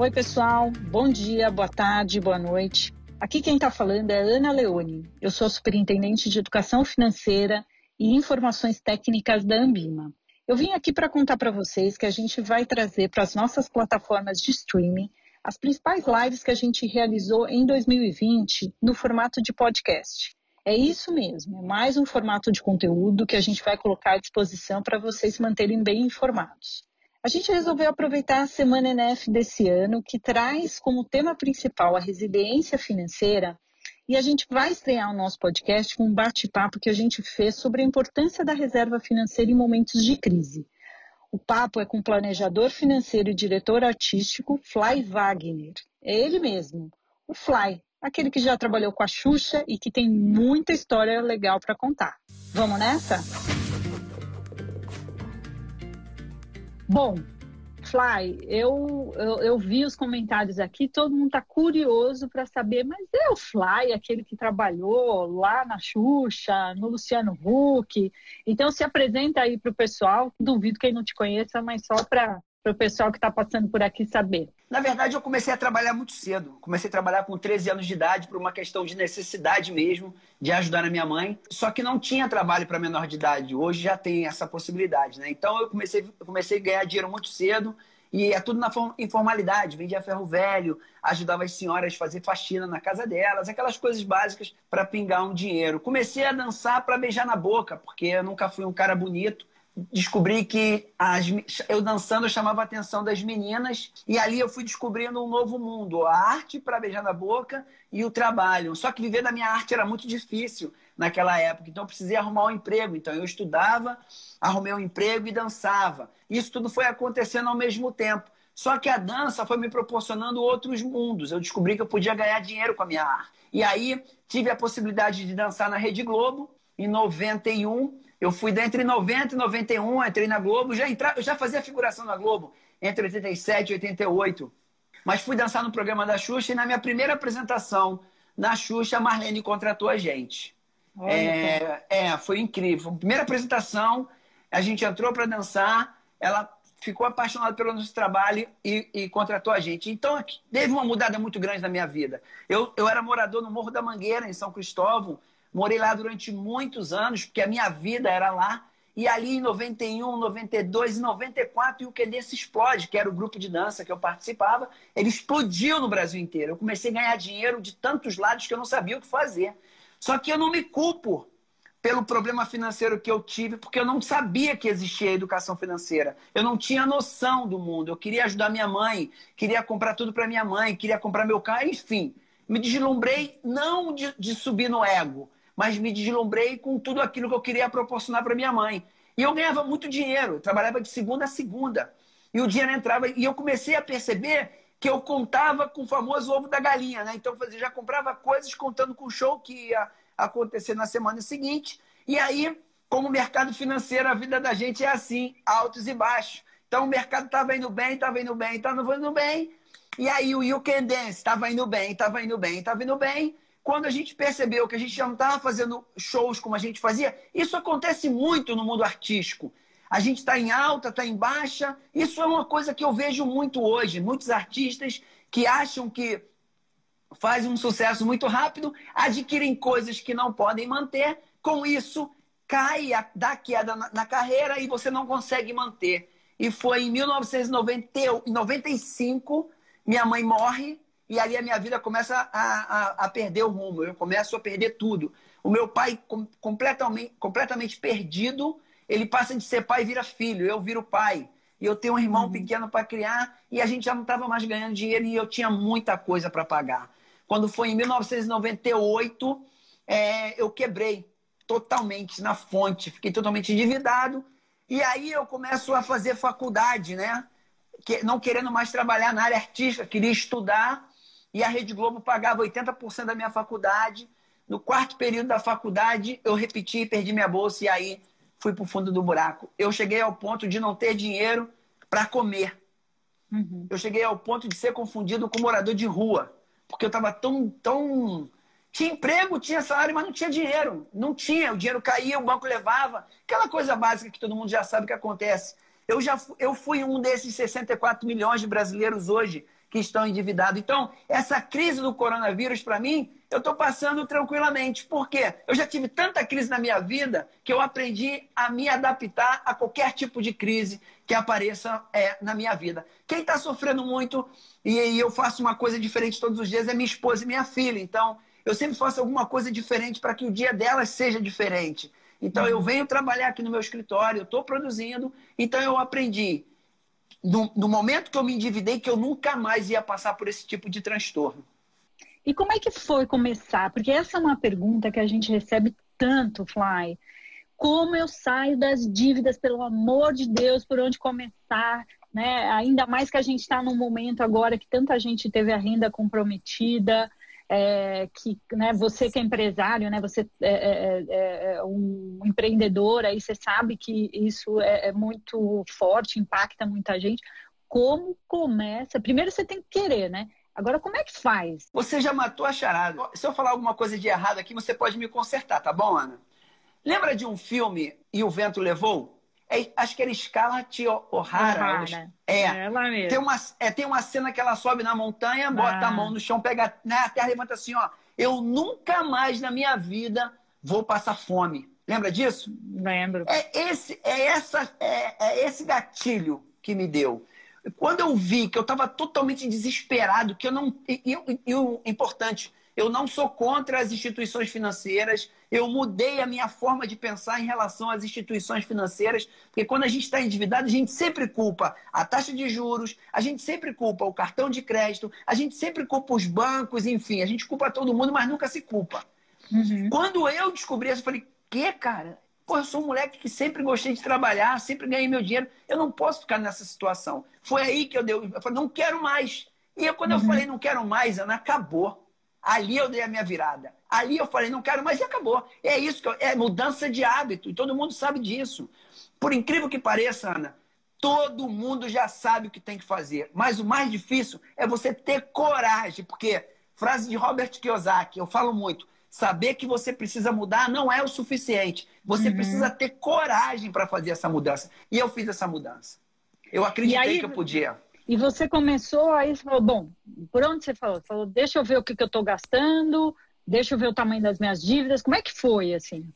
Oi, pessoal. Bom dia, boa tarde, boa noite. Aqui quem está falando é Ana Leone. Eu sou superintendente de Educação Financeira e Informações Técnicas da Ambima. Eu vim aqui para contar para vocês que a gente vai trazer para as nossas plataformas de streaming as principais lives que a gente realizou em 2020 no formato de podcast. É isso mesmo, é mais um formato de conteúdo que a gente vai colocar à disposição para vocês manterem bem informados. A gente resolveu aproveitar a Semana NF desse ano, que traz como tema principal a resiliência financeira, e a gente vai estrear o nosso podcast com um bate-papo que a gente fez sobre a importância da reserva financeira em momentos de crise. O papo é com o planejador financeiro e diretor artístico Fly Wagner. É ele mesmo, o Fly, aquele que já trabalhou com a Xuxa e que tem muita história legal para contar. Vamos nessa? Bom, Fly, eu, eu, eu, vi os comentários aqui, todo mundo está curioso para saber, mas é o Fly, aquele que trabalhou lá na Xuxa, no Luciano Huck. Então se apresenta aí para o pessoal, duvido quem não te conheça, mas só para para o pessoal que está passando por aqui saber? Na verdade, eu comecei a trabalhar muito cedo. Comecei a trabalhar com 13 anos de idade por uma questão de necessidade mesmo, de ajudar a minha mãe. Só que não tinha trabalho para menor de idade. Hoje já tem essa possibilidade, né? Então eu comecei, comecei a ganhar dinheiro muito cedo. E é tudo na informalidade. Vendia ferro velho, ajudava as senhoras a fazer faxina na casa delas, aquelas coisas básicas para pingar um dinheiro. Comecei a dançar para beijar na boca, porque eu nunca fui um cara bonito descobri que as, eu dançando chamava a atenção das meninas e ali eu fui descobrindo um novo mundo, a arte para beijar na boca e o trabalho. Só que viver da minha arte era muito difícil naquela época, então eu precisei arrumar um emprego. Então eu estudava, arrumei um emprego e dançava. Isso tudo foi acontecendo ao mesmo tempo. Só que a dança foi me proporcionando outros mundos. Eu descobri que eu podia ganhar dinheiro com a minha arte. E aí tive a possibilidade de dançar na Rede Globo em 91 eu fui entre 90 e 91, entrei na Globo, já entra, já fazia figuração na Globo entre 87 e 88. Mas fui dançar no programa da Xuxa e na minha primeira apresentação na Xuxa, a Marlene contratou a gente. É, é, foi incrível. Primeira apresentação, a gente entrou para dançar, ela ficou apaixonada pelo nosso trabalho e, e, contratou a gente. Então, teve uma mudada muito grande na minha vida. Eu, eu era morador no Morro da Mangueira, em São Cristóvão, Morei lá durante muitos anos, porque a minha vida era lá. E ali em 91, 92 e 94, e o QD se explode, que era o grupo de dança que eu participava, ele explodiu no Brasil inteiro. Eu comecei a ganhar dinheiro de tantos lados que eu não sabia o que fazer. Só que eu não me culpo pelo problema financeiro que eu tive, porque eu não sabia que existia educação financeira. Eu não tinha noção do mundo. Eu queria ajudar minha mãe, queria comprar tudo para minha mãe, queria comprar meu carro, enfim. Me deslumbrei não de, de subir no ego, mas me deslumbrei com tudo aquilo que eu queria proporcionar para minha mãe. E eu ganhava muito dinheiro, trabalhava de segunda a segunda. E o dinheiro entrava, e eu comecei a perceber que eu contava com o famoso ovo da galinha, né? Então eu já comprava coisas contando com o show que ia acontecer na semana seguinte. E aí, como mercado financeiro, a vida da gente é assim, altos e baixos. Então o mercado estava indo bem, estava indo bem, estava indo bem. E aí o You Can Dance estava indo bem, estava indo bem, estava indo bem quando a gente percebeu que a gente já não estava fazendo shows como a gente fazia, isso acontece muito no mundo artístico. A gente está em alta, está em baixa. Isso é uma coisa que eu vejo muito hoje. Muitos artistas que acham que fazem um sucesso muito rápido, adquirem coisas que não podem manter. Com isso, cai, dá queda na, na carreira e você não consegue manter. E foi em 1995, minha mãe morre e ali a minha vida começa a, a, a perder o rumo, eu começo a perder tudo. O meu pai, com, completamente, completamente perdido, ele passa de ser pai e vira filho, eu viro pai. E eu tenho um irmão uhum. pequeno para criar e a gente já não estava mais ganhando dinheiro e eu tinha muita coisa para pagar. Quando foi em 1998, é, eu quebrei totalmente na fonte, fiquei totalmente endividado. E aí eu começo a fazer faculdade, né? Que, não querendo mais trabalhar na área artística, queria estudar e a Rede Globo pagava 80% da minha faculdade. No quarto período da faculdade, eu repeti, perdi minha bolsa e aí fui para o fundo do buraco. Eu cheguei ao ponto de não ter dinheiro para comer. Uhum. Eu cheguei ao ponto de ser confundido com morador de rua, porque eu estava tão, tão. Tinha emprego, tinha salário, mas não tinha dinheiro. Não tinha, o dinheiro caía, o banco levava. Aquela coisa básica que todo mundo já sabe que acontece. Eu já eu fui um desses 64 milhões de brasileiros hoje que estão endividados. Então, essa crise do coronavírus, para mim, eu estou passando tranquilamente. Por quê? Eu já tive tanta crise na minha vida que eu aprendi a me adaptar a qualquer tipo de crise que apareça é, na minha vida. Quem está sofrendo muito, e, e eu faço uma coisa diferente todos os dias, é minha esposa e minha filha. Então, eu sempre faço alguma coisa diferente para que o dia delas seja diferente. Então, eu venho trabalhar aqui no meu escritório, eu estou produzindo, então eu aprendi no, no momento que eu me endividei, que eu nunca mais ia passar por esse tipo de transtorno. E como é que foi começar? Porque essa é uma pergunta que a gente recebe tanto, Fly. Como eu saio das dívidas, pelo amor de Deus, por onde começar? Né? Ainda mais que a gente está num momento agora que tanta gente teve a renda comprometida, é, que né, você que é empresário, né, você é, é, é, é um empreendedor, aí você sabe que isso é, é, muito forte, impacta muita gente. Como começa? Primeiro você tem que querer, né? Agora, como é que faz? Você já matou a charada. Se eu falar alguma coisa de errado aqui, você pode me consertar, tá bom, Ana? Lembra de um filme E o Vento Levou? É, acho que era Scarlett O'Hara. É, é, ela mesmo. Tem uma, é, tem uma cena que ela sobe na montanha, bota ah. a mão no chão, pega né, a terra e levanta assim, ó. Eu nunca mais na minha vida vou passar fome. Lembra disso? Lembro. É esse, é essa, é, é esse gatilho que me deu. Quando eu vi que eu estava totalmente desesperado, que eu não. E, e, e o importante, eu não sou contra as instituições financeiras. Eu mudei a minha forma de pensar em relação às instituições financeiras, porque quando a gente está endividado, a gente sempre culpa a taxa de juros, a gente sempre culpa o cartão de crédito, a gente sempre culpa os bancos, enfim, a gente culpa todo mundo, mas nunca se culpa. Uhum. Quando eu descobri isso, eu falei: que, cara? Pô, eu sou um moleque que sempre gostei de trabalhar, sempre ganhei meu dinheiro, eu não posso ficar nessa situação. Foi aí que eu dei, eu falei: não quero mais. E eu, quando uhum. eu falei não quero mais, Ana, acabou. Ali eu dei a minha virada. Ali eu falei, não quero mais e acabou. É isso que eu, é mudança de hábito. E todo mundo sabe disso. Por incrível que pareça, Ana, todo mundo já sabe o que tem que fazer. Mas o mais difícil é você ter coragem. Porque, frase de Robert Kiyosaki, eu falo muito. Saber que você precisa mudar não é o suficiente. Você uhum. precisa ter coragem para fazer essa mudança. E eu fiz essa mudança. Eu acreditei aí, que eu podia. E você começou, aí você falou, bom, por onde você falou? Falou, deixa eu ver o que, que eu estou gastando, deixa eu ver o tamanho das minhas dívidas. Como é que foi, assim?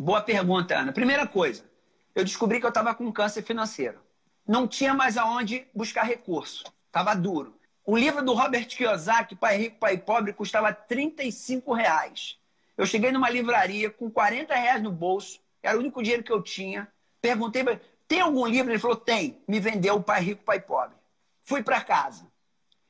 Boa pergunta, Ana. Primeira coisa, eu descobri que eu estava com câncer financeiro. Não tinha mais aonde buscar recurso. Estava duro. O livro do Robert Kiyosaki, Pai Rico, Pai Pobre, custava 35 reais. Eu cheguei numa livraria com 40 reais no bolso, era o único dinheiro que eu tinha. Perguntei, tem algum livro? Ele falou, tem. Me vendeu o Pai Rico, Pai Pobre. Fui para casa.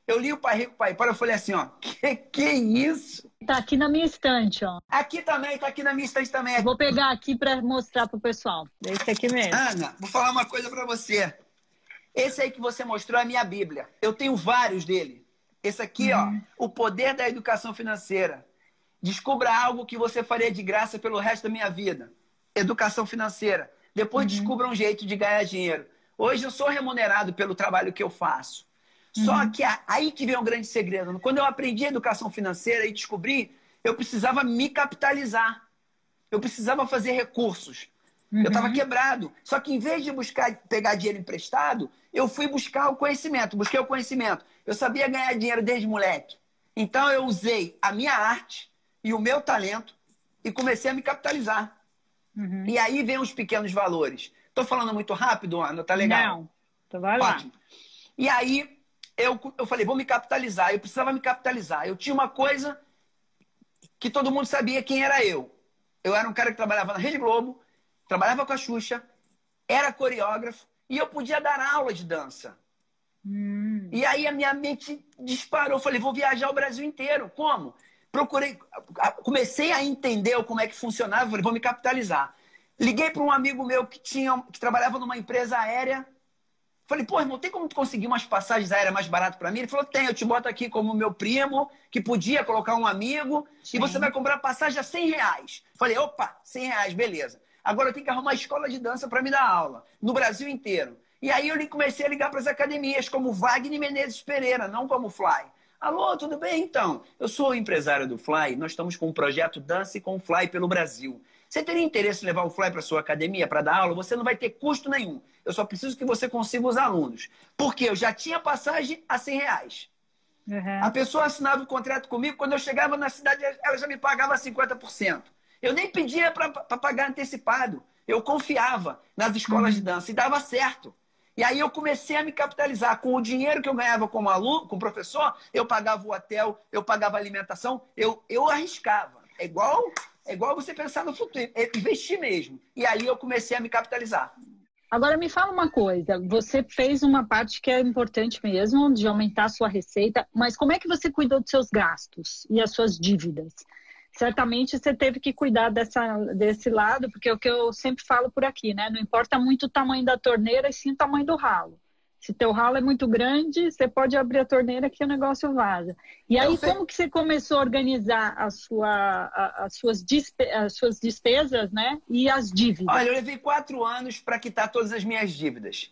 Eu li o Pai Rico, Pai Pobre, eu falei assim, ó, que que é isso? Tá aqui na minha estante, ó. Aqui também, tá aqui na minha estante também. vou pegar aqui para mostrar pro pessoal. Esse aqui mesmo. Ana, vou falar uma coisa para você. Esse aí que você mostrou é a minha Bíblia. Eu tenho vários dele. Esse aqui, uhum. ó, O Poder da Educação Financeira. Descubra algo que você faria de graça pelo resto da minha vida. Educação financeira. Depois uhum. descubra um jeito de ganhar dinheiro. Hoje eu sou remunerado pelo trabalho que eu faço. Uhum. Só que aí que vem o um grande segredo. Quando eu aprendi educação financeira e descobri, eu precisava me capitalizar. Eu precisava fazer recursos. Uhum. Eu estava quebrado. Só que em vez de buscar pegar dinheiro emprestado, eu fui buscar o conhecimento. Busquei o conhecimento. Eu sabia ganhar dinheiro desde moleque. Então eu usei a minha arte e o meu talento e comecei a me capitalizar. Uhum. E aí vem os pequenos valores. Tô falando muito rápido, Ana? Tá legal? Não. Então vai lá. Ótimo. E aí eu, eu falei, vou me capitalizar. Eu precisava me capitalizar. Eu tinha uma coisa que todo mundo sabia quem era eu. Eu era um cara que trabalhava na Rede Globo, trabalhava com a Xuxa, era coreógrafo e eu podia dar aula de dança. Hum. E aí a minha mente disparou. Eu falei, vou viajar o Brasil inteiro. Como? Procurei, comecei a entender como é que funcionava. Falei, vou me capitalizar. Liguei para um amigo meu que, tinha, que trabalhava numa empresa aérea. Falei, pô, irmão, tem como tu conseguir umas passagens aéreas mais baratas para mim? Ele falou, tem, eu te boto aqui como meu primo, que podia colocar um amigo, Sim. e você vai comprar passagem a 100 reais. Falei, opa, 100 reais, beleza. Agora eu tenho que arrumar uma escola de dança para me dar aula, no Brasil inteiro. E aí eu comecei a ligar para as academias, como Wagner Menezes Pereira, não como Fly. Alô, tudo bem então? Eu sou o empresário do Fly, nós estamos com um projeto Dance com Fly pelo Brasil. Você teria interesse em levar o Fly para sua academia para dar aula? Você não vai ter custo nenhum. Eu só preciso que você consiga os alunos. Porque eu já tinha passagem a 100 reais. Uhum. A pessoa assinava o um contrato comigo, quando eu chegava na cidade, ela já me pagava 50%. Eu nem pedia para pagar antecipado. Eu confiava nas escolas uhum. de dança e dava certo. E aí eu comecei a me capitalizar. Com o dinheiro que eu ganhava como aluno, como professor, eu pagava o hotel, eu pagava a alimentação, eu, eu arriscava. É igual é igual você pensar no futuro, é investir mesmo. E aí eu comecei a me capitalizar. Agora me fala uma coisa, você fez uma parte que é importante mesmo, de aumentar a sua receita, mas como é que você cuidou dos seus gastos e as suas dívidas? Certamente você teve que cuidar dessa, desse lado, porque é o que eu sempre falo por aqui, né? Não importa muito o tamanho da torneira, e sim o tamanho do ralo. Se teu ralo é muito grande, você pode abrir a torneira que o negócio vaza. E aí, como que você começou a organizar a sua, a, as, suas dispe, as suas despesas, né? E as dívidas? Olha, eu levei quatro anos para quitar todas as minhas dívidas.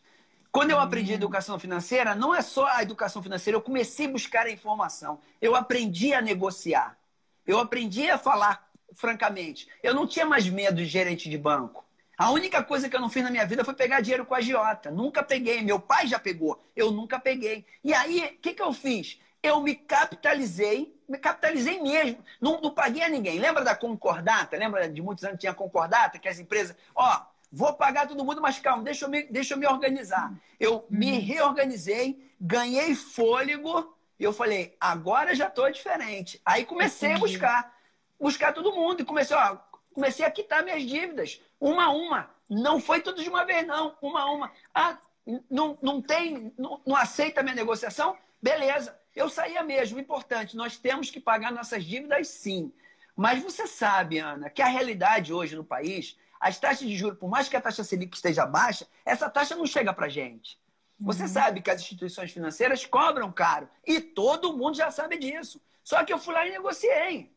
Quando eu aprendi educação financeira, não é só a educação financeira, eu comecei a buscar a informação. Eu aprendi a negociar. Eu aprendi a falar francamente. Eu não tinha mais medo de gerente de banco. A única coisa que eu não fiz na minha vida foi pegar dinheiro com a agiota. Nunca peguei. Meu pai já pegou. Eu nunca peguei. E aí, o que, que eu fiz? Eu me capitalizei, me capitalizei mesmo. Não, não paguei a ninguém. Lembra da concordata? Lembra de muitos anos tinha concordata, que as empresas, ó, vou pagar todo mundo, mas calma, deixa eu me, deixa eu me organizar. Eu me uhum. reorganizei, ganhei fôlego e eu falei, agora já estou diferente. Aí comecei a buscar, buscar todo mundo e comecei, ó, comecei a quitar minhas dívidas. Uma a uma. Não foi tudo de uma vez, não. Uma a uma. Ah, não, não tem, não, não aceita a minha negociação? Beleza. Eu saía mesmo. Importante, nós temos que pagar nossas dívidas sim. Mas você sabe, Ana, que a realidade hoje no país, as taxas de juros, por mais que a taxa Selic esteja baixa, essa taxa não chega para gente. Você uhum. sabe que as instituições financeiras cobram caro. E todo mundo já sabe disso. Só que eu fui lá e negociei.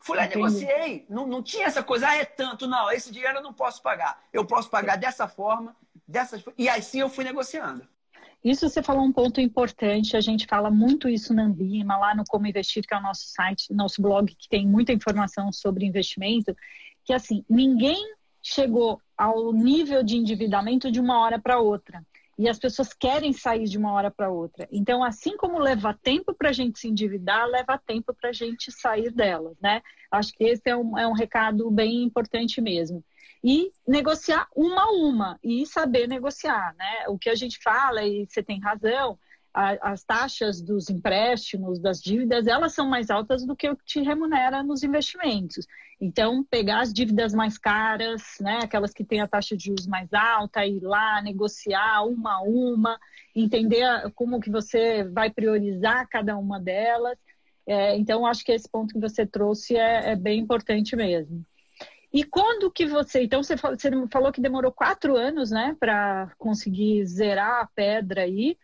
Fui lá e negociei. Não, não tinha essa coisa, ah, é tanto. Não, esse dinheiro eu não posso pagar. Eu posso pagar dessa forma, dessas E assim eu fui negociando. Isso você falou um ponto importante, a gente fala muito isso na Ambima, lá no Como Investir, que é o nosso site, nosso blog, que tem muita informação sobre investimento, que assim, ninguém chegou ao nível de endividamento de uma hora para outra. E as pessoas querem sair de uma hora para outra. Então, assim como leva tempo para a gente se endividar, leva tempo para a gente sair delas, né? Acho que esse é um, é um recado bem importante mesmo. E negociar uma a uma e saber negociar, né? O que a gente fala, e você tem razão, as taxas dos empréstimos, das dívidas, elas são mais altas do que o que te remunera nos investimentos. Então, pegar as dívidas mais caras, né, aquelas que têm a taxa de juros mais alta, ir lá, negociar uma a uma, entender como que você vai priorizar cada uma delas. É, então, acho que esse ponto que você trouxe é, é bem importante mesmo. E quando que você. Então, você falou que demorou quatro anos, né, para conseguir zerar a pedra aí.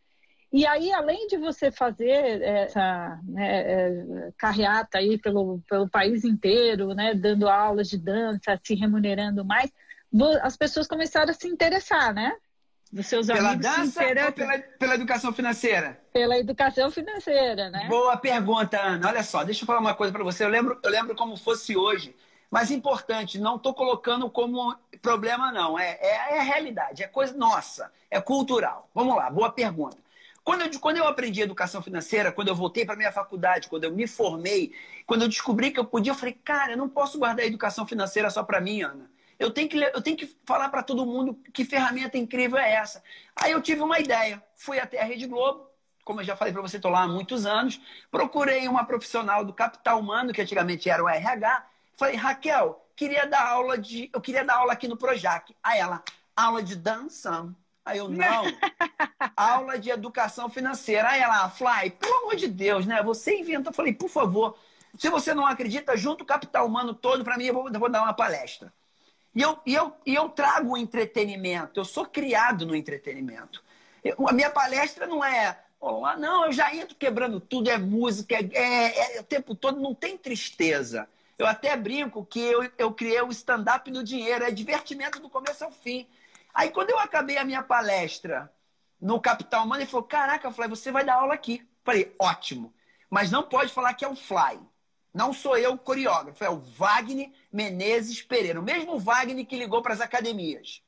E aí, além de você fazer essa né, é, carreata aí pelo, pelo país inteiro, né, dando aulas de dança, se remunerando mais, as pessoas começaram a se interessar, né? Os seus pela amigos dança ou pela, pela educação financeira? Pela educação financeira, né? Boa pergunta, Ana. Olha só, deixa eu falar uma coisa para você. Eu lembro, eu lembro como fosse hoje. Mas importante, não estou colocando como problema, não. É, é, é a realidade, é coisa nossa, é cultural. Vamos lá, boa pergunta. Quando eu, quando eu aprendi educação financeira, quando eu voltei para minha faculdade, quando eu me formei, quando eu descobri que eu podia, eu falei, cara, eu não posso guardar a educação financeira só para mim, Ana. Eu tenho que, eu tenho que falar para todo mundo que ferramenta incrível é essa. Aí eu tive uma ideia. Fui até a Rede Globo, como eu já falei para você, estou lá há muitos anos. Procurei uma profissional do capital humano, que antigamente era o RH. Falei, Raquel, queria dar aula de. Eu queria dar aula aqui no Projac. Aí ela, aula de dança. Aí eu, não. aula de educação financeira. Aí ela, Fly, pelo amor de Deus, né? Você inventou. Eu falei, por favor, se você não acredita, junto o capital humano todo para mim, eu vou, eu vou, dar uma palestra. E eu, e, eu, e eu trago o entretenimento. Eu sou criado no entretenimento. Eu, a minha palestra não é. Oh, não, eu já entro quebrando tudo, é música, é, é, é o tempo todo, não tem tristeza. Eu até brinco que eu, eu criei o stand-up do dinheiro, é divertimento do começo ao fim. Aí quando eu acabei a minha palestra no Capital Humano, ele falou: Caraca, Fly, você vai dar aula aqui. Falei, ótimo. Mas não pode falar que é o Fly. não sou eu o coreógrafo, é o Wagner Menezes Pereira, o mesmo Wagner que ligou para as academias.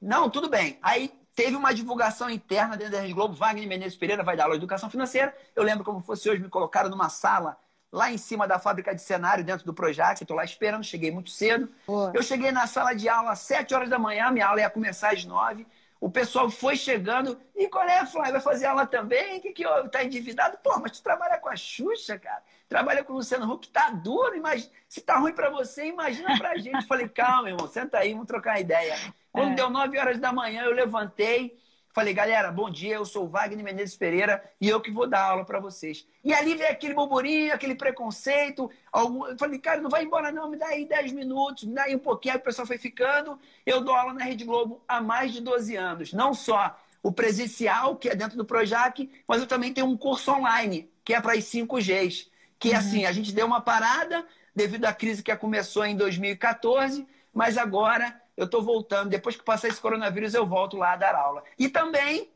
Não, tudo bem. Aí teve uma divulgação interna dentro da Rede Globo, Wagner Menezes Pereira vai dar aula de educação financeira. Eu lembro como fosse hoje, me colocaram numa sala lá em cima da fábrica de cenário, dentro do Projac, estou lá esperando, cheguei muito cedo. Boa. Eu cheguei na sala de aula às 7 horas da manhã, minha aula ia começar às 9. O pessoal foi chegando. E qual é, Flávio? Vai fazer aula também? O que, que houve? Tá endividado? Pô, mas tu trabalha com a Xuxa, cara. Trabalha com o Luciano Huck, tá duro. Imagina... Se tá ruim para você, imagina pra gente. Falei, calma, irmão, senta aí, vamos trocar uma ideia. Quando é. deu 9 horas da manhã, eu levantei. Falei, galera, bom dia, eu sou o Wagner Menezes Pereira e eu que vou dar aula para vocês. E ali veio aquele burburinho, aquele preconceito. Algum... Eu falei, cara, não vai embora não, me dá aí 10 minutos, me dá aí um pouquinho. Aí o pessoal foi ficando. Eu dou aula na Rede Globo há mais de 12 anos. Não só o presencial, que é dentro do Projac, mas eu também tenho um curso online, que é para as 5Gs. Que, uhum. assim, a gente deu uma parada devido à crise que começou em 2014, mas agora eu estou voltando. Depois que passar esse coronavírus, eu volto lá a dar aula. E também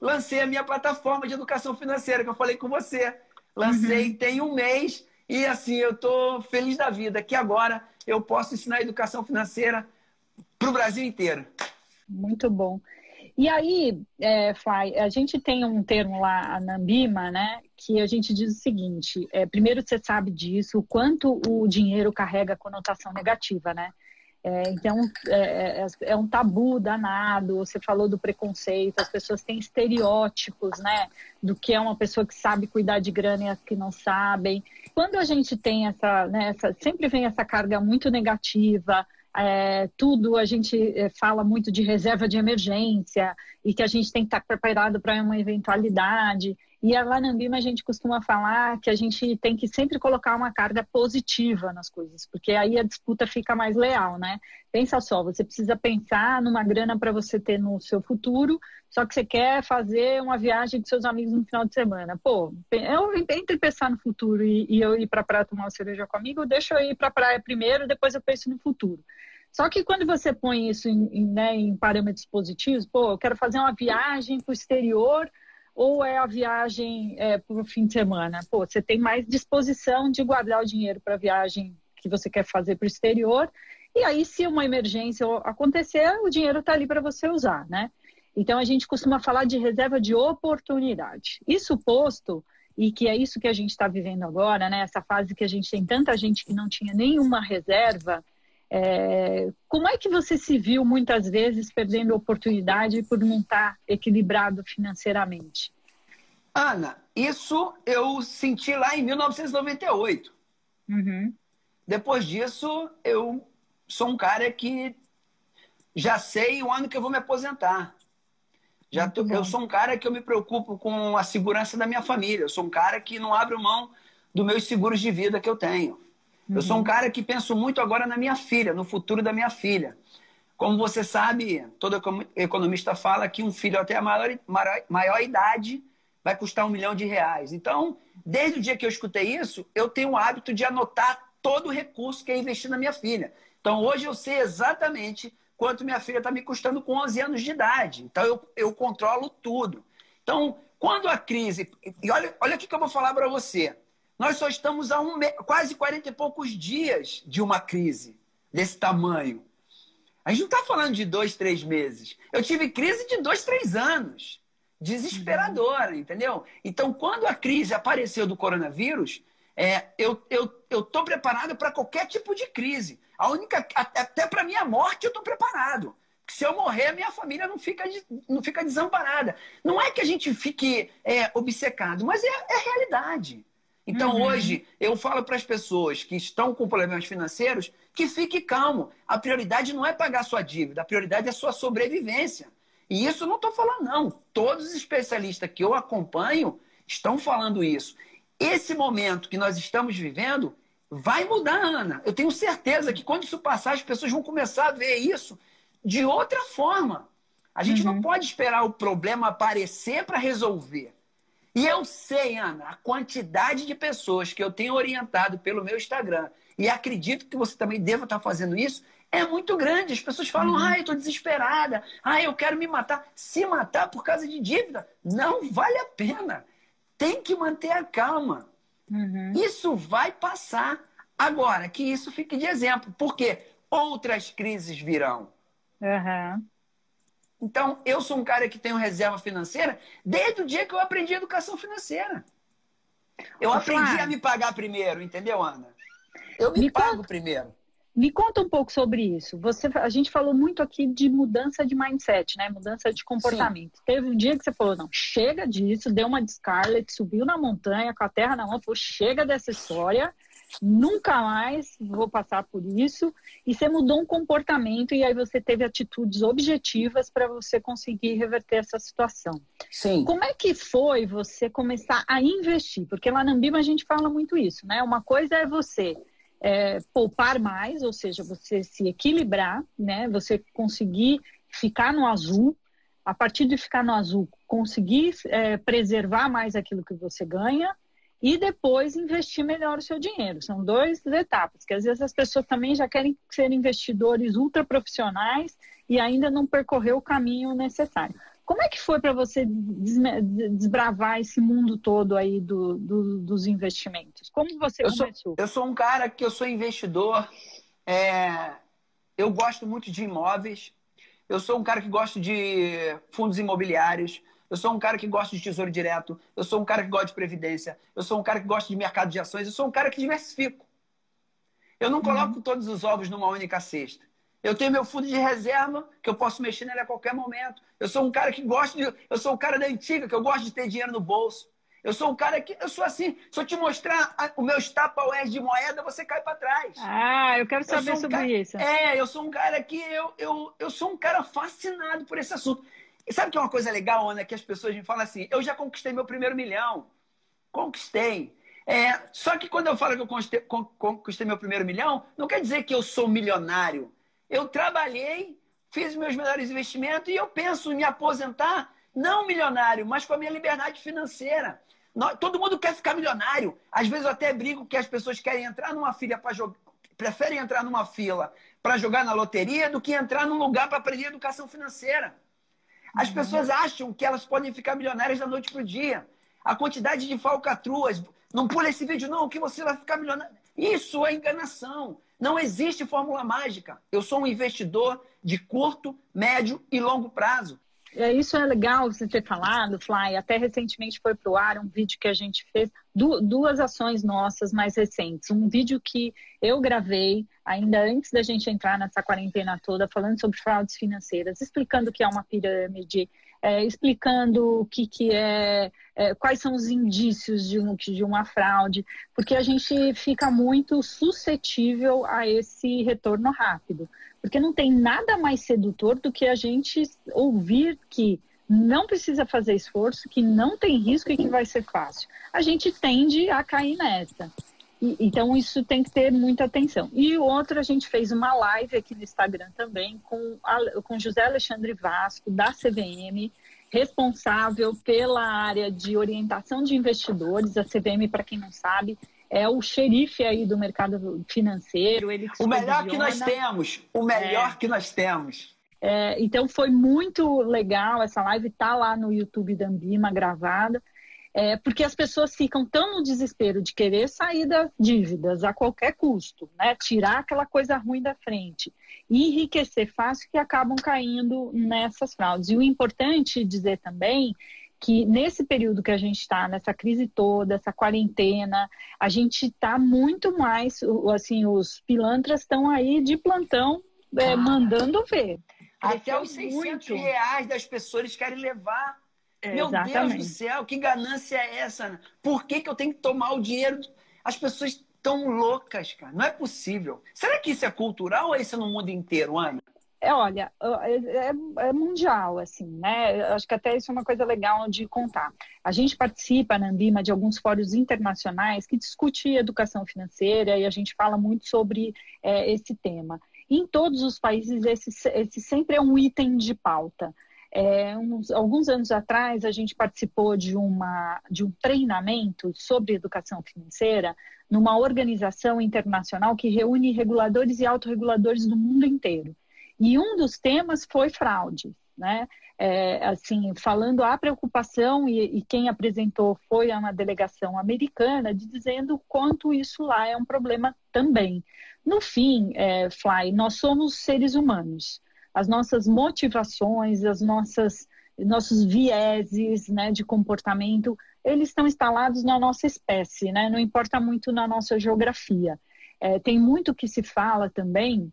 lancei a minha plataforma de educação financeira, que eu falei com você. Lancei uhum. tem um mês e assim, eu estou feliz da vida, que agora eu posso ensinar educação financeira para o Brasil inteiro. Muito bom. E aí, é, Fly, a gente tem um termo lá na Ambima, né, que a gente diz o seguinte: é, primeiro você sabe disso, o quanto o dinheiro carrega conotação negativa, né? É, então, é, é, é, um tabu danado. Você falou do preconceito, as pessoas têm estereótipos, né? Do que é uma pessoa que sabe cuidar de grana e as que não sabem. Quando a gente tem essa, né, essa sempre vem essa carga muito negativa, é, tudo a gente é, fala muito de reserva de emergência e que a gente tem que estar preparado para uma eventualidade. E lá na Ambima a gente costuma falar que a gente tem que sempre colocar uma carga positiva nas coisas, porque aí a disputa fica mais leal, né? Pensa só, você precisa pensar numa grana para você ter no seu futuro, só que você quer fazer uma viagem com seus amigos no final de semana. Pô, eu entre pensar no futuro e, e eu ir para a praia tomar uma cerveja comigo, deixa eu ir para a praia primeiro, depois eu penso no futuro. Só que quando você põe isso em, em, né, em parâmetros positivos, pô, eu quero fazer uma viagem para o exterior ou é a viagem é, o fim de semana? Pô, você tem mais disposição de guardar o dinheiro para a viagem que você quer fazer para o exterior. E aí, se uma emergência acontecer, o dinheiro está ali para você usar, né? Então, a gente costuma falar de reserva de oportunidade. Isso posto, e que é isso que a gente está vivendo agora, né? Essa fase que a gente tem tanta gente que não tinha nenhuma reserva, é, como é que você se viu muitas vezes perdendo oportunidade por não estar equilibrado financeiramente? Ana, isso eu senti lá em 1998. Uhum. Depois disso, eu sou um cara que já sei o ano que eu vou me aposentar. Já tô, eu sou um cara que eu me preocupo com a segurança da minha família. Eu sou um cara que não abro mão dos meus seguros de vida que eu tenho. Uhum. Eu sou um uhum. cara que penso muito agora na minha filha, no futuro da minha filha. Como você sabe, todo economista fala que um filho até a maior, maior, maior idade vai custar um milhão de reais. Então, desde o dia que eu escutei isso, eu tenho o hábito de anotar todo o recurso que é investido na minha filha. Então, hoje eu sei exatamente quanto minha filha está me custando com 11 anos de idade. Então, eu, eu controlo tudo. Então, quando a crise. E olha, olha o que eu vou falar para você. Nós só estamos a um, quase 40 e poucos dias de uma crise desse tamanho. A gente não está falando de dois, três meses. Eu tive crise de dois, três anos. Desesperadora, uhum. entendeu? Então, quando a crise apareceu do coronavírus, é, eu estou eu, eu preparado para qualquer tipo de crise. A única, até para minha morte, eu estou preparado. Se eu morrer, a minha família não fica, não fica desamparada. Não é que a gente fique é, obcecado, mas é, é realidade. Então, uhum. hoje, eu falo para as pessoas que estão com problemas financeiros que fique calmo. A prioridade não é pagar sua dívida, a prioridade é sua sobrevivência. E isso não estou falando, não. Todos os especialistas que eu acompanho estão falando isso. Esse momento que nós estamos vivendo vai mudar, Ana. Eu tenho certeza que quando isso passar, as pessoas vão começar a ver isso de outra forma. A gente uhum. não pode esperar o problema aparecer para resolver. E eu sei, Ana, a quantidade de pessoas que eu tenho orientado pelo meu Instagram, e acredito que você também deva estar fazendo isso, é muito grande. As pessoas falam, uhum. ah, eu estou desesperada, ah, eu quero me matar. Se matar por causa de dívida, não vale a pena. Tem que manter a calma. Uhum. Isso vai passar. Agora, que isso fique de exemplo, porque outras crises virão. Uhum. Então, eu sou um cara que tenho reserva financeira desde o dia que eu aprendi educação financeira. Eu aprendi a me pagar primeiro, entendeu, Ana? Eu me, me pago conta, primeiro. Me conta um pouco sobre isso. Você, a gente falou muito aqui de mudança de mindset, né? Mudança de comportamento. Sim. Teve um dia que você falou, não, chega disso, deu uma de Scarlett, subiu na montanha com a terra na mão, falou, chega dessa história nunca mais vou passar por isso. E você mudou um comportamento e aí você teve atitudes objetivas para você conseguir reverter essa situação. Sim. Como é que foi você começar a investir? Porque lá na Ambima a gente fala muito isso, né? Uma coisa é você é, poupar mais, ou seja, você se equilibrar, né? Você conseguir ficar no azul. A partir de ficar no azul, conseguir é, preservar mais aquilo que você ganha e depois investir melhor o seu dinheiro. São duas etapas, que às vezes as pessoas também já querem ser investidores ultra profissionais e ainda não percorreu o caminho necessário. Como é que foi para você desbravar esse mundo todo aí do, do, dos investimentos? Como você eu começou? Sou, eu sou um cara que eu sou investidor, é, eu gosto muito de imóveis, eu sou um cara que gosta de fundos imobiliários, eu sou um cara que gosta de tesouro direto, eu sou um cara que gosta de previdência, eu sou um cara que gosta de mercado de ações, eu sou um cara que diversifico. Eu não coloco uhum. todos os ovos numa única cesta. Eu tenho meu fundo de reserva, que eu posso mexer nele a qualquer momento. Eu sou um cara que gosta de. Eu sou um cara da antiga, que eu gosto de ter dinheiro no bolso. Eu sou um cara que. Eu sou assim. Se eu te mostrar o meu tapa de moeda, você cai para trás. Ah, eu quero saber eu um sobre cara, isso. É, eu sou um cara que. Eu, eu, eu sou um cara fascinado por esse assunto. E sabe que é uma coisa legal, Ana, que as pessoas me falam assim: eu já conquistei meu primeiro milhão. Conquistei. É, só que quando eu falo que eu conquistei, conquistei meu primeiro milhão, não quer dizer que eu sou milionário. Eu trabalhei, fiz meus melhores investimentos e eu penso em me aposentar, não milionário, mas com a minha liberdade financeira. Todo mundo quer ficar milionário. Às vezes eu até brigo que as pessoas querem entrar numa fila para jogar, preferem entrar numa fila para jogar na loteria do que entrar num lugar para aprender educação financeira. As pessoas acham que elas podem ficar milionárias da noite para o dia. A quantidade de falcatruas. Não pula esse vídeo, não, que você vai ficar milionário. Isso é enganação. Não existe fórmula mágica. Eu sou um investidor de curto, médio e longo prazo. É, isso é legal você ter falado, Fly. Até recentemente foi para o ar um vídeo que a gente fez, duas ações nossas mais recentes. Um vídeo que eu gravei ainda antes da gente entrar nessa quarentena toda, falando sobre fraudes financeiras, explicando o que é uma pirâmide, é, explicando o que, que é, é, quais são os indícios de, um, de uma fraude, porque a gente fica muito suscetível a esse retorno rápido. Porque não tem nada mais sedutor do que a gente ouvir que não precisa fazer esforço, que não tem risco e que vai ser fácil. A gente tende a cair nessa. E, então, isso tem que ter muita atenção. E o outro, a gente fez uma live aqui no Instagram também com, a, com José Alexandre Vasco, da CVM, responsável pela área de orientação de investidores. A CVM, para quem não sabe, é o xerife aí do mercado financeiro. Ele o melhor que nós temos, o melhor é, que nós temos. É, então foi muito legal essa live, tá lá no YouTube da Ambima gravada, é, porque as pessoas ficam tão no desespero de querer sair das dívidas a qualquer custo, né? tirar aquela coisa ruim da frente enriquecer fácil que acabam caindo nessas fraudes. E o importante dizer também que nesse período que a gente está, nessa crise toda, essa quarentena, a gente está muito mais, assim, os pilantras estão aí de plantão é, mandando ver. Até os 600 muito. reais das pessoas querem levar. É, Meu exatamente. Deus do céu, que ganância é essa? Por que, que eu tenho que tomar o dinheiro? As pessoas estão loucas, cara. Não é possível. Será que isso é cultural ou é isso no mundo inteiro, Ana? É, olha, é, é, é, mundial, assim, né? Acho que até isso é uma coisa legal de contar. A gente participa na Ambima de alguns fóruns internacionais que discutem educação financeira e a gente fala muito sobre é, esse tema. Em todos os países, esse, esse sempre é um item de pauta. É, uns, alguns anos atrás, a gente participou de, uma, de um treinamento sobre educação financeira numa organização internacional que reúne reguladores e autorreguladores do mundo inteiro. E um dos temas foi fraude. Né? É, assim, falando a preocupação, e, e, quem apresentou foi uma delegação americana, de dizendo quanto isso lá é um problema também. No fim, é, Fly, nós somos seres humanos. As nossas motivações, as nossas nossos vieses né, de comportamento, eles estão instalados na nossa espécie, né? não importa muito na nossa geografia. É, tem muito que se fala também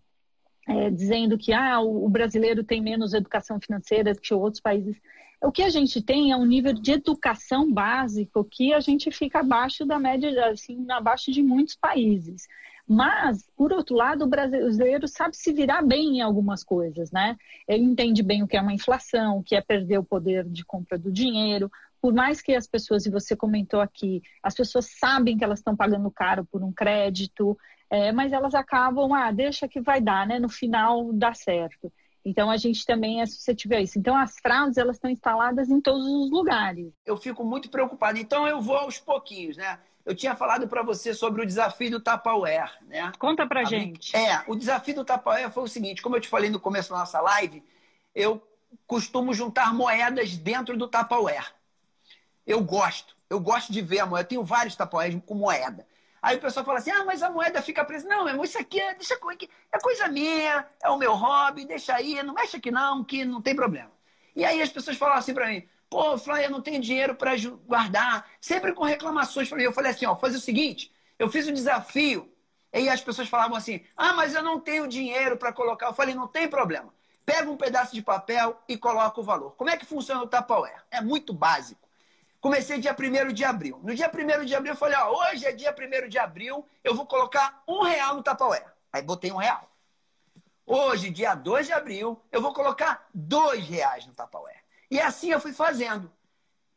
é, dizendo que ah, o, o, brasileiro tem menos educação financeira que outros países. O que a gente tem é um nível de educação básico que a gente fica abaixo da média, assim, abaixo de muitos países. Mas, por outro lado, o brasileiro sabe se virar bem em algumas coisas, né? Ele entende bem o que é uma inflação, o que é perder o poder de compra do dinheiro. Por mais que as pessoas, e você comentou aqui, as pessoas sabem que elas estão pagando caro por um crédito, é, mas elas acabam, ah, deixa que vai dar, né? No final dá certo. Então a gente também é suscetível a isso. Então as fraudes elas estão instaladas em todos os lugares. Eu fico muito preocupado. Então eu vou aos pouquinhos, né? Eu tinha falado para você sobre o desafio do Tupperware, né? Conta para gente. É, o desafio do Tupperware foi o seguinte, como eu te falei no começo da nossa live, eu costumo juntar moedas dentro do Tupperware. Eu gosto, eu gosto de ver a moeda. Eu tenho vários Tupperware com moeda. Aí o pessoal fala assim: ah, mas a moeda fica presa. Não, meu irmão, isso aqui é, deixa é coisa minha, é o meu hobby, deixa aí, não mexe aqui não, que não tem problema. E aí as pessoas falam assim para mim: pô, Flávio, eu não tenho dinheiro para guardar, sempre com reclamações para mim. Eu falei assim: ó, fazer o seguinte, eu fiz um desafio. E as pessoas falavam assim: ah, mas eu não tenho dinheiro para colocar. Eu falei: não tem problema. Pega um pedaço de papel e coloca o valor. Como é que funciona o Tupperware? É muito básico. Comecei dia 1 de abril. No dia 1 de abril, eu falei, ó, hoje é dia 1 de abril, eu vou colocar um real no Tupperware. Aí botei um real. Hoje, dia 2 de abril, eu vou colocar dois reais no Tupperware. E assim eu fui fazendo.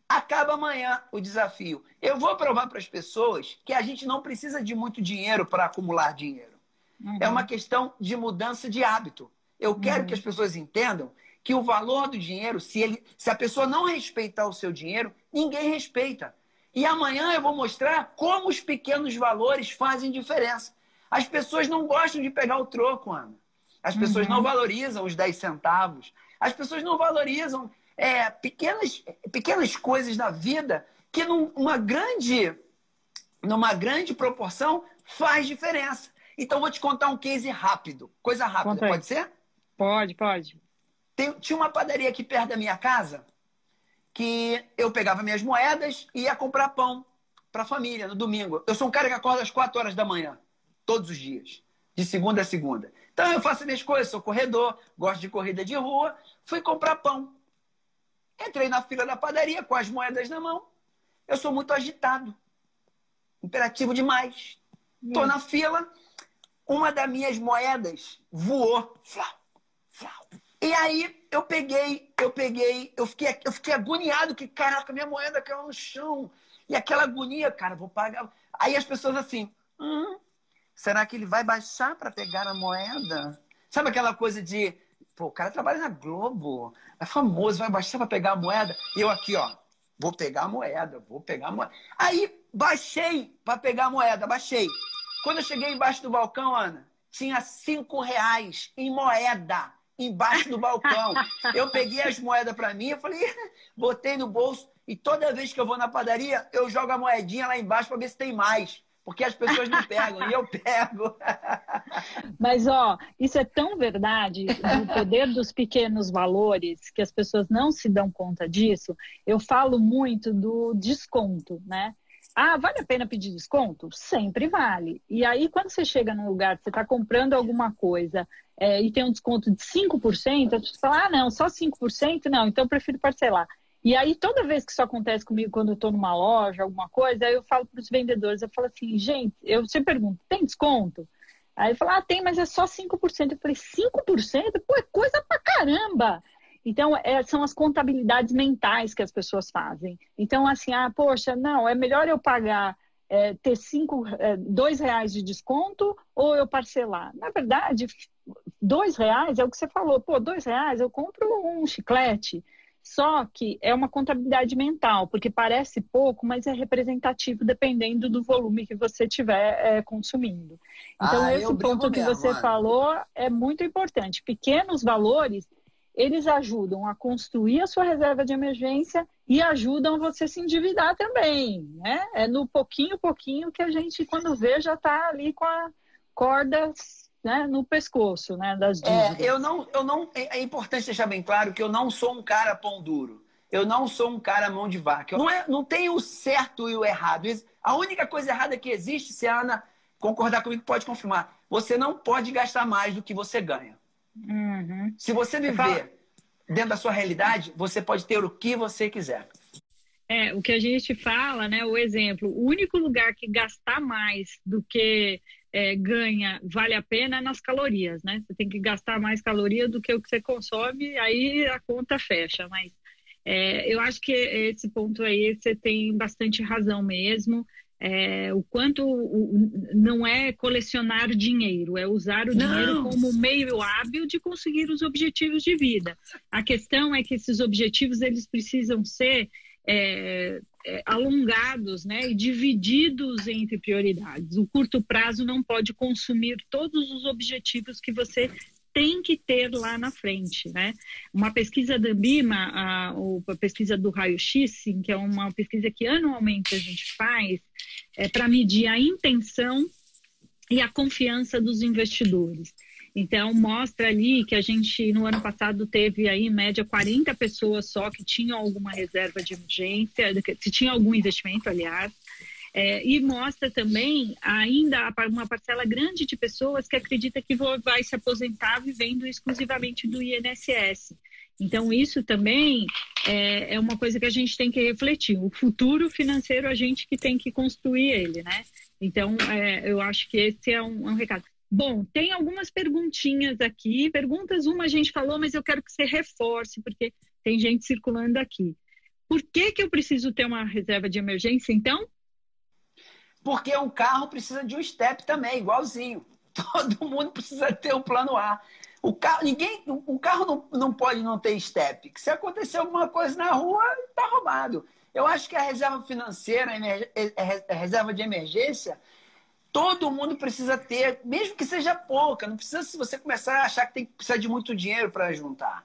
Acaba amanhã o desafio. Eu vou provar para as pessoas que a gente não precisa de muito dinheiro para acumular dinheiro. Uhum. É uma questão de mudança de hábito. Eu quero uhum. que as pessoas entendam que o valor do dinheiro, se, ele, se a pessoa não respeitar o seu dinheiro, ninguém respeita. E amanhã eu vou mostrar como os pequenos valores fazem diferença. As pessoas não gostam de pegar o troco, Ana. As pessoas uhum. não valorizam os 10 centavos. As pessoas não valorizam é, pequenas, pequenas coisas na vida que numa grande, numa grande proporção faz diferença. Então vou te contar um case rápido. Coisa rápida, pode ser? Pode, pode. Tem, tinha uma padaria aqui perto da minha casa que eu pegava minhas moedas e ia comprar pão para a família no domingo. Eu sou um cara que acorda às 4 horas da manhã, todos os dias, de segunda a segunda. Então eu faço minhas coisas, sou corredor, gosto de corrida de rua, fui comprar pão. Entrei na fila da padaria com as moedas na mão. Eu sou muito agitado, imperativo demais. Estou na fila, uma das minhas moedas voou. Flau, flau, e aí eu peguei, eu peguei, eu fiquei, eu fiquei agoniado que, caraca, minha moeda caiu no chão. E aquela agonia, cara, vou pagar. Aí as pessoas assim, hum, será que ele vai baixar para pegar a moeda? Sabe aquela coisa de, pô, o cara trabalha na Globo, é famoso, vai baixar para pegar a moeda? E eu aqui, ó, vou pegar a moeda, vou pegar a moeda. Aí baixei para pegar a moeda, baixei. Quando eu cheguei embaixo do balcão, Ana, tinha cinco reais em moeda embaixo do balcão. Eu peguei as moedas para mim, eu falei, botei no bolso e toda vez que eu vou na padaria, eu jogo a moedinha lá embaixo para ver se tem mais. Porque as pessoas não pegam e eu pego. Mas, ó, isso é tão verdade, o poder dos pequenos valores, que as pessoas não se dão conta disso. Eu falo muito do desconto, né? Ah, vale a pena pedir desconto? Sempre vale. E aí, quando você chega num lugar, você está comprando alguma coisa é, e tem um desconto de 5%, você fala, ah, não, só 5%? Não, então eu prefiro parcelar. E aí, toda vez que isso acontece comigo, quando eu estou numa loja, alguma coisa, aí eu falo para os vendedores, eu falo assim, gente, eu sempre pergunto, tem desconto? Aí fala, ah, tem, mas é só 5%. Eu falei, 5%? Pô, é coisa pra caramba! Então, é, são as contabilidades mentais que as pessoas fazem. Então, assim, ah, poxa, não, é melhor eu pagar, é, ter cinco, é, dois reais de desconto ou eu parcelar. Na verdade, dois reais é o que você falou. Pô, dois reais eu compro um chiclete. Só que é uma contabilidade mental, porque parece pouco, mas é representativo dependendo do volume que você estiver é, consumindo. Então, ah, esse ponto que você falou é muito importante. Pequenos valores eles ajudam a construir a sua reserva de emergência e ajudam você a se endividar também, né? É no pouquinho, pouquinho que a gente, quando vê, já está ali com a corda né, no pescoço, né, das é, dívidas. É, eu não, eu não, é, é importante deixar bem claro que eu não sou um cara pão duro. Eu não sou um cara mão de vaca. Eu não, é, não tem o certo e o errado. A única coisa errada que existe, se a Ana concordar comigo, pode confirmar. Você não pode gastar mais do que você ganha. Uhum. Se você viver dentro da sua realidade, você pode ter o que você quiser. É, o que a gente fala, né? O exemplo, o único lugar que gastar mais do que é, ganha vale a pena é nas calorias, né? Você tem que gastar mais caloria do que o que você consome, aí a conta fecha. Mas é, eu acho que esse ponto aí você tem bastante razão mesmo é, o quanto não é colecionar dinheiro, é usar o não. dinheiro como meio hábil de conseguir os objetivos de vida. A questão é que esses objetivos eles precisam ser é, é, alongados né, e divididos entre prioridades. O curto prazo não pode consumir todos os objetivos que você tem que ter lá na frente, né? Uma pesquisa da Ambima, a, a pesquisa do raio-x, que é uma pesquisa que anualmente a gente faz, é para medir a intenção e a confiança dos investidores. Então, mostra ali que a gente, no ano passado, teve aí, em média, 40 pessoas só que tinham alguma reserva de emergência, que tinham algum investimento, aliás, é, e mostra também ainda uma parcela grande de pessoas que acredita que vai se aposentar vivendo exclusivamente do INSS. Então, isso também é, é, uma coisa que a gente tem que refletir. O futuro financeiro, a gente que tem que construir ele, né? Então, é, eu acho que esse é um, é um, recado. Bom, tem algumas perguntinhas aqui. Perguntas, uma a gente falou, mas eu quero que você reforce, porque tem gente circulando aqui. Por que, que eu preciso ter uma reserva de emergência, então? Porque um carro precisa de um step também, igualzinho. Todo mundo precisa ter um plano A. O carro, ninguém, o carro não, não pode não ter step. Se acontecer alguma coisa na rua, está roubado. Eu acho que a reserva financeira, a reserva de emergência, todo mundo precisa ter, mesmo que seja pouca. Não precisa se você começar a achar que tem que precisar de muito dinheiro para juntar.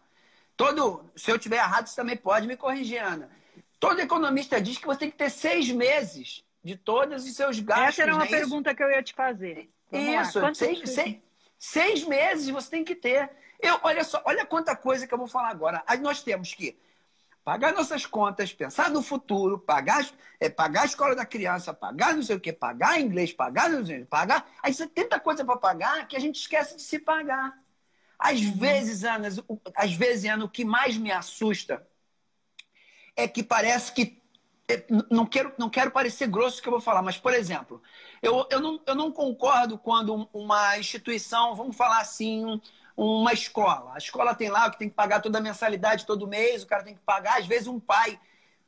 Todo, se eu tiver errado, você também pode me corrigir, Ana. Todo economista diz que você tem que ter seis meses de todos os seus gastos. Essa era uma né? pergunta Isso. que eu ia te fazer. Vamos Isso, seis, seis, seis, meses você tem que ter. Eu, olha só, olha quanta coisa que eu vou falar agora. Aí nós temos que pagar nossas contas, pensar no futuro, pagar, é, pagar a escola da criança, pagar não sei o que, pagar inglês, pagar não sei o que, pagar. Aí você tem tanta coisa para pagar que a gente esquece de se pagar. Às uhum. vezes, Ana, às vezes, Ana, o que mais me assusta é que parece que não quero, não quero parecer grosso que eu vou falar, mas, por exemplo, eu, eu, não, eu não concordo quando uma instituição, vamos falar assim, uma escola. A escola tem lá que tem que pagar toda a mensalidade todo mês, o cara tem que pagar, às vezes um pai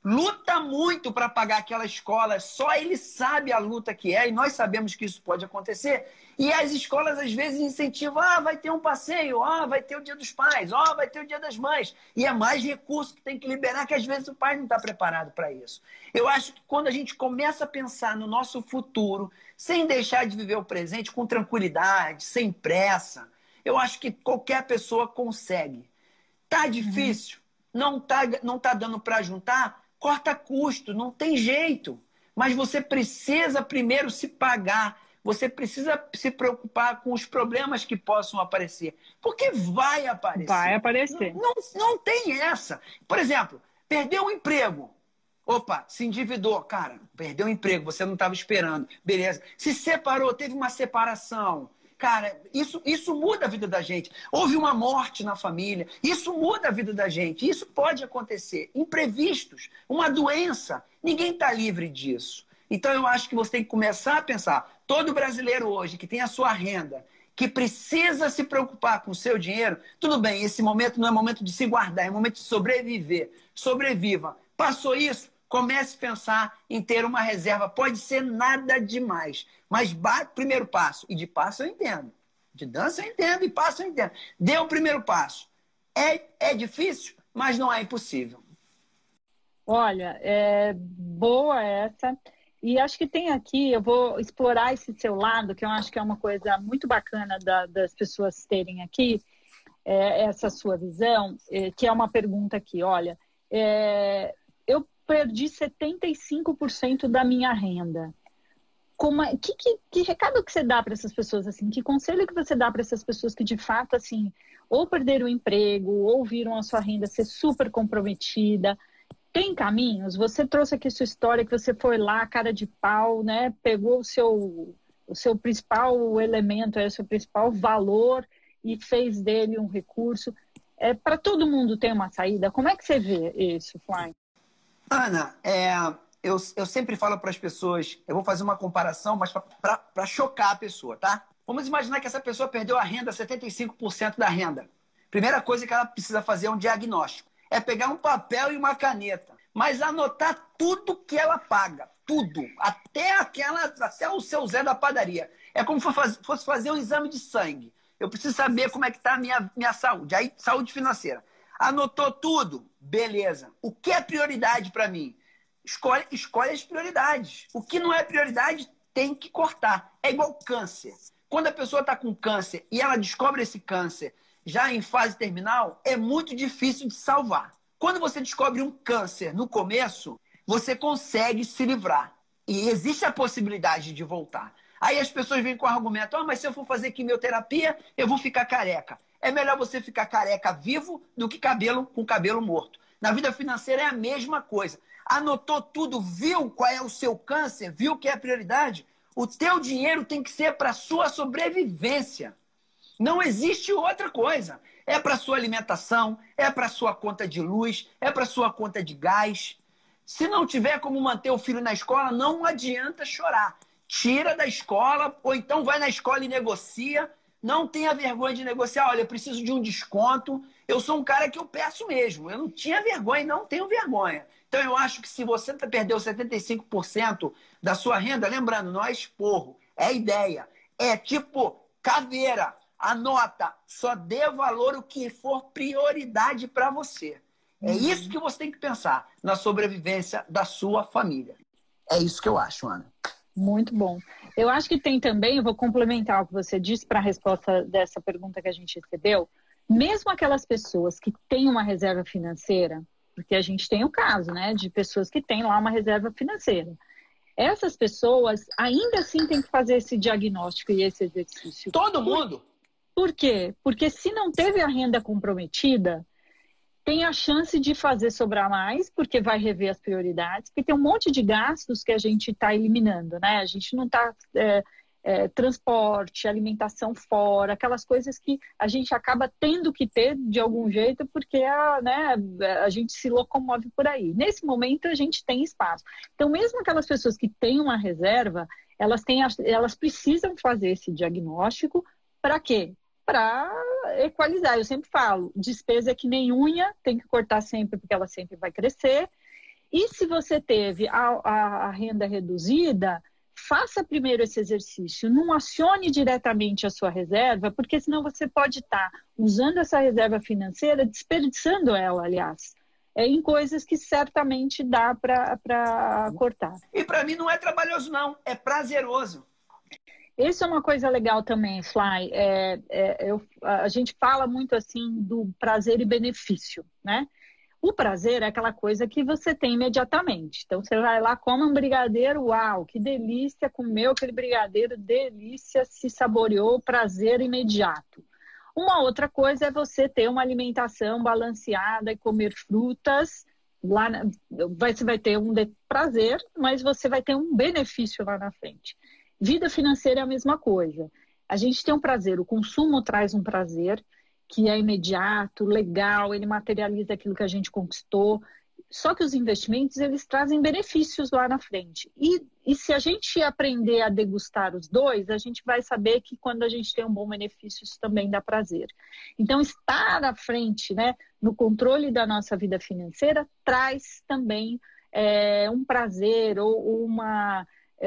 luta muito para pagar aquela escola, só ele sabe a luta que é, e nós sabemos que isso pode acontecer. E as escolas às vezes incentivam, ah, vai ter um passeio, ah, vai ter o dia dos pais, ah, vai ter o dia das mães. E é mais recurso que tem que liberar, que às vezes o pai não está preparado para isso. Eu acho que quando a gente começa a pensar no nosso futuro, sem deixar de viver o presente, com tranquilidade, sem pressa, eu acho que qualquer pessoa consegue. Tá difícil? Uhum. Não tá, não tá dando para juntar? Corta custo, não tem jeito. Mas você precisa primeiro se pagar você precisa se preocupar com os problemas que possam aparecer. Porque vai aparecer. Vai aparecer. Não, não, não tem essa. Por exemplo, perdeu o emprego. Opa, se endividou. Cara, perdeu o emprego, você não estava esperando. Beleza. Se separou, teve uma separação. Cara, isso, isso muda a vida da gente. Houve uma morte na família. Isso muda a vida da gente. Isso pode acontecer. Imprevistos, uma doença. Ninguém está livre disso. Então eu acho que você tem que começar a pensar, todo brasileiro hoje que tem a sua renda, que precisa se preocupar com o seu dinheiro, tudo bem, esse momento não é momento de se guardar, é momento de sobreviver. Sobreviva. Passou isso, comece a pensar em ter uma reserva. Pode ser nada demais, mas bate primeiro passo. E de passo eu entendo. De dança eu entendo, e passo eu entendo. Dê o primeiro passo. É, é difícil, mas não é impossível. Olha, é boa essa. E acho que tem aqui, eu vou explorar esse seu lado, que eu acho que é uma coisa muito bacana da, das pessoas terem aqui. é, essa sua visão, é, que é uma pergunta aqui, olha, é, eu perdi 75% da minha renda. Como é, que, que, que, recado que você dá para essas pessoas assim? Que conselho que você dá para essas pessoas que de fato assim ou perderam o emprego ou viram a sua renda ser super comprometida? Tem caminhos? Você trouxe aqui sua história que você foi lá, cara de pau, né? Pegou o seu o seu principal elemento, é o seu principal valor e fez dele um recurso. É, para todo mundo tem uma saída. Como é que você vê isso, Fly? Ana, é, eu, eu sempre falo para as pessoas, eu vou fazer uma comparação, mas para chocar a pessoa, tá? Vamos imaginar que essa pessoa perdeu a renda, 75% da renda. Primeira coisa que ela precisa fazer é um diagnóstico. É pegar um papel e uma caneta, mas anotar tudo que ela paga, tudo, até aquela, até o seu Zé da padaria. É como se fosse fazer um exame de sangue. Eu preciso saber como é que está a minha, minha saúde. Aí, saúde financeira. Anotou tudo? Beleza. O que é prioridade para mim? Escolhe, escolhe as prioridades. O que não é prioridade tem que cortar. É igual câncer. Quando a pessoa está com câncer e ela descobre esse câncer já em fase terminal, é muito difícil de salvar. Quando você descobre um câncer no começo, você consegue se livrar. E existe a possibilidade de voltar. Aí as pessoas vêm com o argumento: ah, mas se eu for fazer quimioterapia, eu vou ficar careca. É melhor você ficar careca vivo do que cabelo com cabelo morto. Na vida financeira é a mesma coisa anotou tudo, viu qual é o seu câncer, viu que é a prioridade, o teu dinheiro tem que ser para sua sobrevivência. Não existe outra coisa. É para sua alimentação, é para sua conta de luz, é para sua conta de gás. Se não tiver como manter o filho na escola, não adianta chorar. Tira da escola ou então vai na escola e negocia. Não tenha vergonha de negociar. Olha, eu preciso de um desconto. Eu sou um cara que eu peço mesmo. Eu não tinha vergonha e não tenho vergonha. Então, eu acho que se você perdeu 75% da sua renda, lembrando, não é esporro, é ideia. É tipo caveira. Anota, só dê valor o que for prioridade para você. É uhum. isso que você tem que pensar na sobrevivência da sua família. É isso que eu acho, Ana. Muito bom. Eu acho que tem também, eu vou complementar o que você disse para a resposta dessa pergunta que a gente recebeu. Mesmo aquelas pessoas que têm uma reserva financeira, porque a gente tem o caso, né, de pessoas que têm lá uma reserva financeira. Essas pessoas ainda assim têm que fazer esse diagnóstico e esse exercício. Todo mundo? Por quê? Porque se não teve a renda comprometida, tem a chance de fazer sobrar mais, porque vai rever as prioridades, porque tem um monte de gastos que a gente está eliminando, né? A gente não está é, é, transporte, alimentação fora, aquelas coisas que a gente acaba tendo que ter de algum jeito porque a, né, a gente se locomove por aí. Nesse momento a gente tem espaço. Então, mesmo aquelas pessoas que têm uma reserva, elas, têm, elas precisam fazer esse diagnóstico para quê? Para equalizar. Eu sempre falo, despesa é que nem unha, tem que cortar sempre porque ela sempre vai crescer. E se você teve a, a, a renda reduzida, faça primeiro esse exercício, não acione diretamente a sua reserva, porque senão você pode estar tá usando essa reserva financeira, desperdiçando ela, aliás, é, em coisas que certamente dá para cortar. E para mim não é trabalhoso, não, é prazeroso. Isso é uma coisa legal também, Fly. É, é, eu, a gente fala muito assim do prazer e benefício, né? O prazer é aquela coisa que você tem imediatamente. Então você vai lá, come um brigadeiro, uau, que delícia, comeu aquele brigadeiro, delícia, se saboreou, prazer imediato. Uma outra coisa é você ter uma alimentação balanceada e comer frutas. Lá na, você vai ter um prazer, mas você vai ter um benefício lá na frente. Vida financeira é a mesma coisa. A gente tem um prazer, o consumo traz um prazer, que é imediato, legal, ele materializa aquilo que a gente conquistou. Só que os investimentos, eles trazem benefícios lá na frente. E, e se a gente aprender a degustar os dois, a gente vai saber que quando a gente tem um bom benefício, isso também dá prazer. Então, estar à frente, né, no controle da nossa vida financeira, traz também é, um prazer ou uma é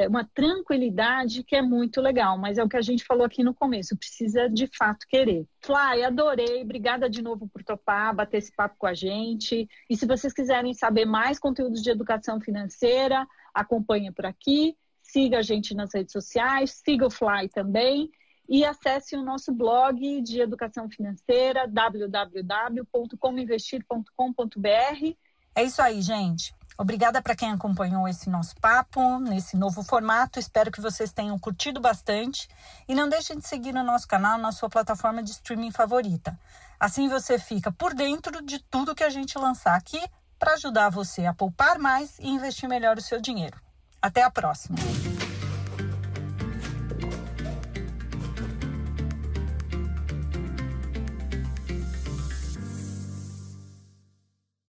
uma tranquilidade que é muito legal, mas é o que a gente falou aqui no começo, precisa de fato querer. Fly, adorei, obrigada de novo por topar, bater esse papo com a gente. E se vocês quiserem saber mais conteúdos de educação financeira, acompanhe por aqui, siga a gente nas redes sociais, siga o Fly também. e acesse o nosso blog de educação financeira www.comoinvestir.com.br. É isso aí, gente. Obrigada para quem acompanhou esse nosso papo, nesse novo formato. Espero que vocês tenham curtido bastante. E não deixem de seguir o nosso canal na sua plataforma de streaming favorita. Assim você fica por dentro de tudo que a gente lançar aqui para ajudar você a poupar mais e investir melhor o seu dinheiro. Até a próxima!